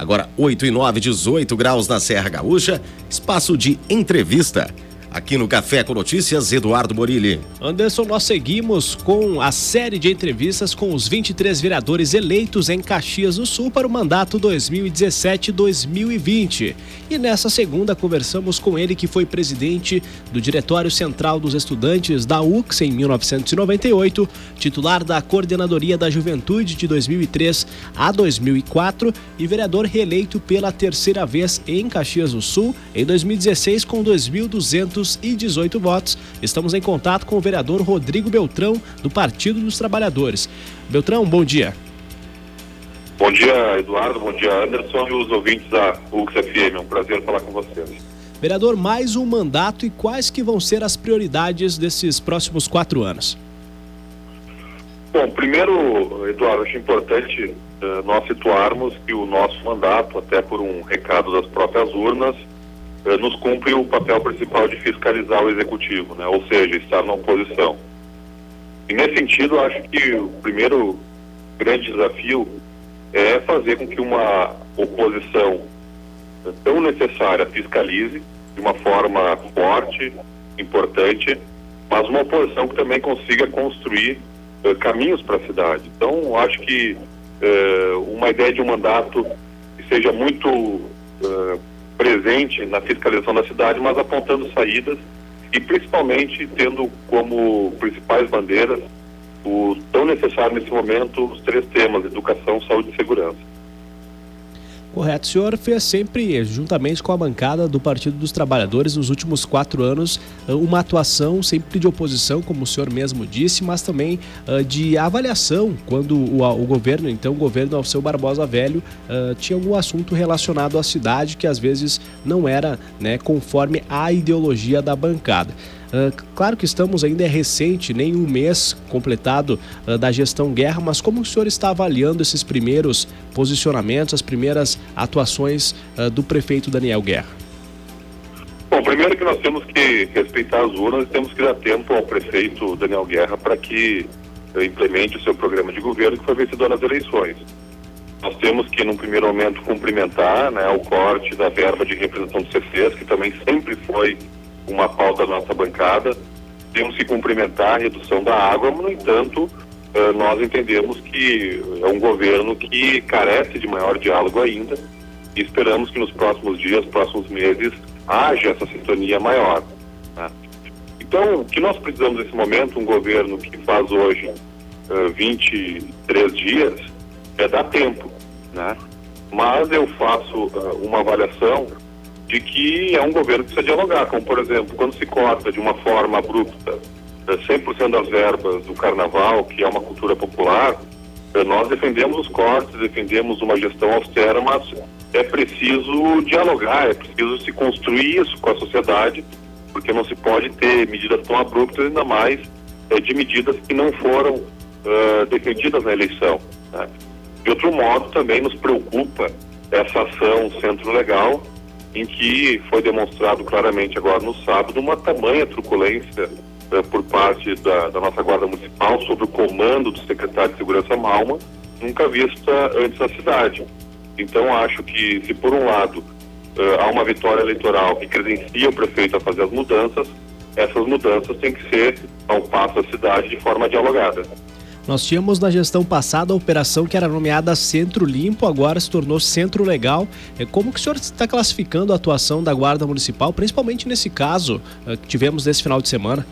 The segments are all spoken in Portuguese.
Agora 8 e 9, 18 graus na Serra Gaúcha, espaço de entrevista. Aqui no Café com Notícias, Eduardo Morilli. Anderson, nós seguimos com a série de entrevistas com os 23 vereadores eleitos em Caxias do Sul para o mandato 2017-2020. E nessa segunda conversamos com ele que foi presidente do Diretório Central dos Estudantes da UX em 1998, titular da Coordenadoria da Juventude de 2003 a 2004 e vereador reeleito pela terceira vez em Caxias do Sul em 2016 com 2.200 218 votos. Estamos em contato com o vereador Rodrigo Beltrão, do Partido dos Trabalhadores. Beltrão, bom dia. Bom dia, Eduardo. Bom dia, Anderson e os ouvintes da UXFM. É um prazer falar com vocês. Vereador, mais um mandato e quais que vão ser as prioridades desses próximos quatro anos? Bom, primeiro, Eduardo, acho importante uh, nós situarmos que o nosso mandato, até por um recado das próprias urnas, nos cumpre o papel principal de fiscalizar o executivo, né? ou seja, estar na oposição. E nesse sentido, acho que o primeiro grande desafio é fazer com que uma oposição tão necessária fiscalize de uma forma forte, importante, mas uma oposição que também consiga construir uh, caminhos para a cidade. Então, acho que uh, uma ideia de um mandato que seja muito uh, presente na fiscalização da cidade, mas apontando saídas e principalmente tendo como principais bandeiras o tão necessário nesse momento os três temas: educação, saúde e segurança. Correto. O senhor fez sempre, juntamente com a bancada do Partido dos Trabalhadores, nos últimos quatro anos, eh, uma atuação sempre de oposição, como o senhor mesmo disse, mas também uh, de avaliação, quando o, governo, então o governo Alceu Barbosa Velho, uh, tinha algum assunto relacionado à cidade que às vezes não era né, conforme a ideologia da bancada. Uh, claro que estamos ainda é recente, nem um mês completado uh, da gestão guerra, mas como o senhor está avaliando esses primeiros posicionamentos, as primeiras atuações uh, do prefeito Daniel Guerra? Bom, primeiro que nós temos que respeitar as urnas e temos que dar tempo ao prefeito Daniel Guerra para que implemente o seu programa de governo que foi vencedor nas eleições. Nós temos que, num primeiro momento, cumprimentar né, o corte da verba de representação dos CCs, que também sempre foi uma pauta da nossa bancada. Temos que cumprimentar a redução da água, no entanto, nós entendemos que é um governo que carece de maior diálogo ainda e esperamos que nos próximos dias, próximos meses, haja essa sintonia maior. Né? Então, o que nós precisamos nesse momento, um governo que faz hoje uh, 23 dias, é dar tempo. Né? Mas eu faço uh, uma avaliação de que é um governo que precisa dialogar, como por exemplo, quando se corta de uma forma abrupta 100% eh, das verbas do carnaval, que é uma cultura popular, eh, nós defendemos os cortes, defendemos uma gestão austera, mas é preciso dialogar, é preciso se construir isso com a sociedade, porque não se pode ter medidas tão abruptas, ainda mais é, de medidas que não foram uh, defendidas na eleição. Né? De outro modo, também nos preocupa essa ação centro legal, em que foi demonstrado claramente agora no sábado uma tamanha truculência por parte da, da, nossa Guarda Municipal sob o comando do secretário de Segurança Malma, nunca vista antes na cidade. Então acho que se por um lado eh, há uma vitória eleitoral que credencia o prefeito a fazer as mudanças, essas mudanças têm que ser ao passo da cidade de forma dialogada. Nós tínhamos na gestão passada a operação que era nomeada Centro Limpo, agora se tornou Centro Legal. É, como que o senhor está classificando a atuação da Guarda Municipal, principalmente nesse caso que tivemos nesse final de semana?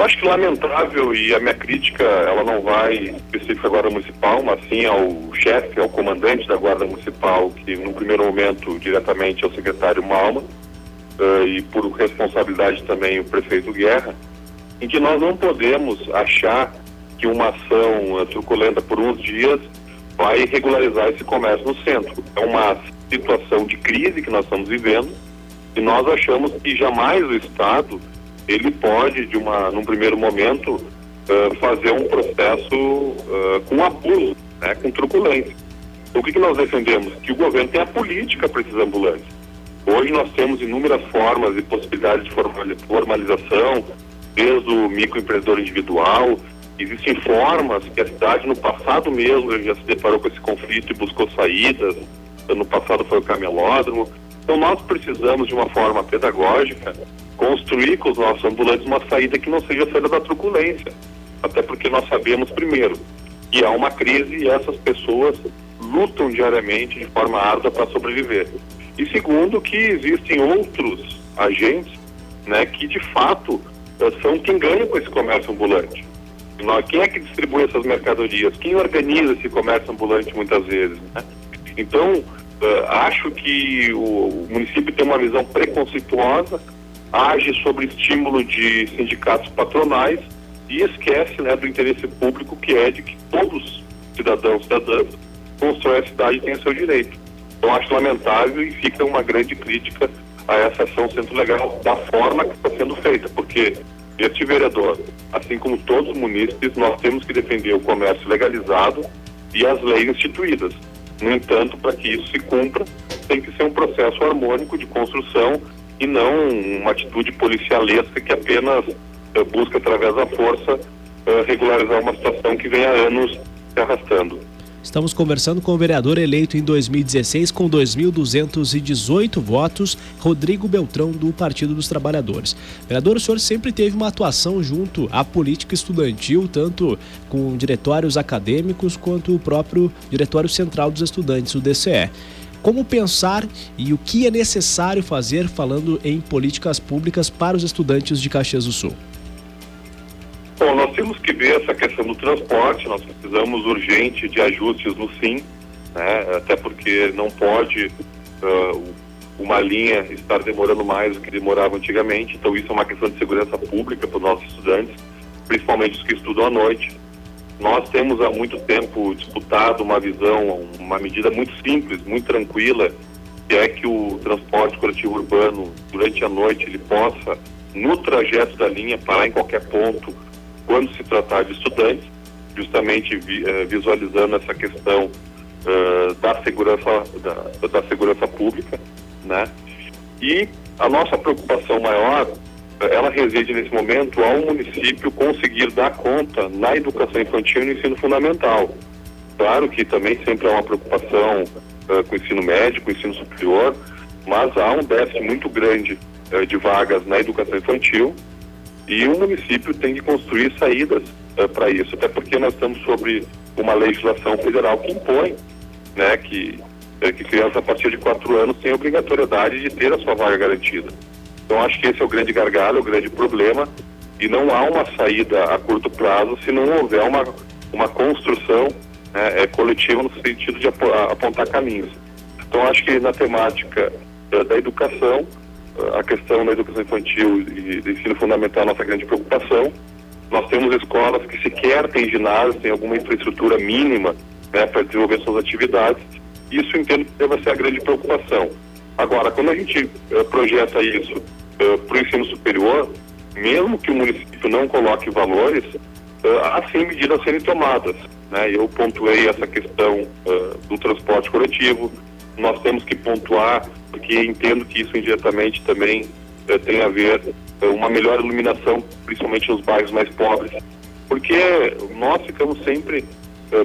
Eu acho que lamentável e a minha crítica ela não vai específica à Guarda Municipal, mas sim ao chefe, ao comandante da Guarda Municipal, que no primeiro momento diretamente é o secretário Malma uh, e por responsabilidade também o prefeito Guerra, em que nós não podemos achar que uma ação uh, truculenta por uns dias vai regularizar esse comércio no centro. É uma situação de crise que nós estamos vivendo e nós achamos que jamais o Estado ele pode, de uma, num primeiro momento, uh, fazer um processo uh, com abuso, né, com truculência. O que, que nós defendemos? Que o governo tem a política para esses ambulantes. Hoje nós temos inúmeras formas e possibilidades de formalização, desde o microempreendedor individual, Existem formas que a cidade no passado mesmo já se deparou com esse conflito e buscou saídas. No passado foi o camelódromo. Então nós precisamos de uma forma pedagógica construir com os nossos ambulantes uma saída que não seja a saída da truculência. Até porque nós sabemos primeiro que há uma crise e essas pessoas lutam diariamente de forma árdua para sobreviver. E segundo que existem outros agentes, né, que de fato eh, são quem ganha com esse comércio ambulante. Quem é que distribui essas mercadorias? Quem organiza esse comércio ambulante muitas vezes? Né? Então, uh, acho que o, município tem uma visão preconceituosa, age sobre estímulo de sindicatos patronais e esquece né, do interesse público que é de que todos cidadãos e cidadãs constroem a cidade e tenham seu direito. Então, acho lamentável e fica uma grande crítica a essa ação centro legal da forma que está sendo feita, porque este vereador, assim como todos os munícipes, nós temos que defender o comércio legalizado e as leis instituídas. No entanto, para que isso se cumpra, tem que ser um processo harmônico de construção e não uma atitude policialesca que apenas uh, busca, através da força, uh, regularizar uma situação que vem há anos se arrastando. Estamos conversando com o vereador eleito em 2016 com 2.218 votos, Rodrigo Beltrão, do Partido dos Trabalhadores. Vereador, o senhor sempre teve uma atuação junto à política estudantil, tanto com diretórios acadêmicos quanto o próprio Diretório Central dos Estudantes, o DCE. Como pensar e o que é necessário fazer falando em políticas públicas para os estudantes de Caxias do Sul? Bom, nós temos que ver essa questão do transporte, nós precisamos urgente de ajustes no SIM, né? até porque não pode uh, uma linha estar demorando mais do que demorava antigamente, então isso é uma questão de segurança pública para os nossos estudantes, principalmente os que estudam à noite. Nós temos há muito tempo disputado uma visão, uma medida muito simples, muito tranquila, que é que o transporte coletivo urbano, durante a noite, ele possa, no trajeto da linha, parar em qualquer ponto, quando se tratar de estudantes, justamente vi, eh, visualizando essa questão uh, da segurança da, da, segurança pública, né? E a nossa preocupação maior, ela reside nesse momento ao município conseguir dar conta na educação infantil e no ensino fundamental. Claro que também sempre há uma preocupação uh, com o ensino médio, com o ensino superior, mas há um déficit muito grande uh, de vagas na educação infantil e o município tem que construir saídas uh, para isso, até porque nós estamos sobre uma legislação federal que impõe né, que, que crianças a partir de quatro anos têm obrigatoriedade de ter a sua vaga garantida. Então acho que esse é o grande gargalo, o grande problema, e não há uma saída a curto prazo se não houver uma, uma construção né, é, coletiva no sentido de apontar caminhos. Então acho que na temática uh, da educação, a questão da educação infantil e do ensino fundamental é nossa grande preocupação. Nós temos escolas que sequer têm ginásio, têm alguma infraestrutura mínima né, para desenvolver suas atividades. Isso entendo que deve ser a grande preocupação. Agora, quando a gente uh, projeta isso uh, eh, para o ensino superior, mesmo que o município não coloque valores, uh, há sim medidas a serem tomadas. Né? Eu pontuei essa questão do transporte coletivo, nós temos que pontuar, porque entendo que isso indiretamente também eh, tem a ver uma melhor iluminação, principalmente nos bairros mais pobres, porque nós ficamos sempre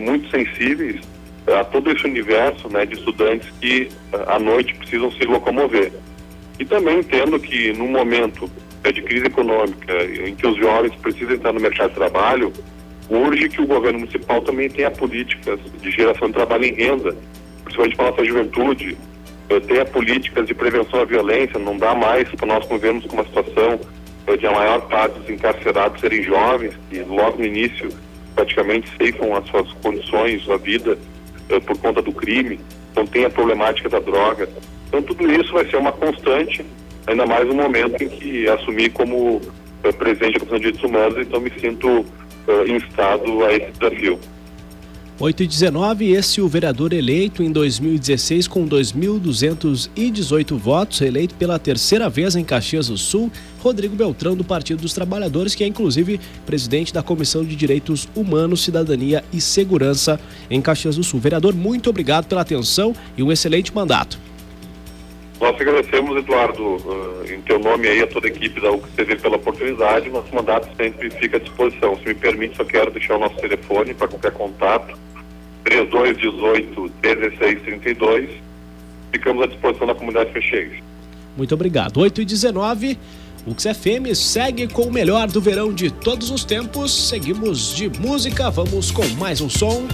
muito sensíveis a todo esse universo né, de estudantes que à noite precisam se locomover. E também entendo que no momento de crise econômica, em que os jovens precisam estar no mercado de trabalho, urge que o governo municipal também tenha políticas de geração de trabalho em renda principalmente para a nossa juventude, tenha políticas de prevenção à violência, não dá mais para nós convivermos com uma situação de a maior parte dos encarcerados serem jovens, que logo no início praticamente ceifam as suas condições, sua vida, eh, por conta do crime, então tem a problemática da droga. Então tudo isso vai ser uma constante, ainda mais no momento em que assumi como eh, presidente da Comissão de Direitos Humanos, então me sinto eh, instado a esse desafio. 8 e 19, esse o vereador eleito em 2016 com 2.218 votos, eleito pela terceira vez em Caxias do Sul, Rodrigo Beltrão, do Partido dos Trabalhadores, que é inclusive presidente da Comissão de Direitos Humanos, Cidadania e Segurança em Caxias do Sul. Vereador, muito obrigado pela atenção e um excelente mandato. Nós agradecemos, Eduardo, uh, em teu nome aí, a toda a equipe da UCCV pela oportunidade. Nosso mandato sempre fica à disposição. Se me permite, só quero deixar o nosso telefone para qualquer contato. 3218 1632. Ficamos à disposição da comunidade Fecheiros. Muito obrigado. 8 e 19 o XFM segue com o melhor do verão de todos os tempos. Seguimos de música, vamos com mais um som.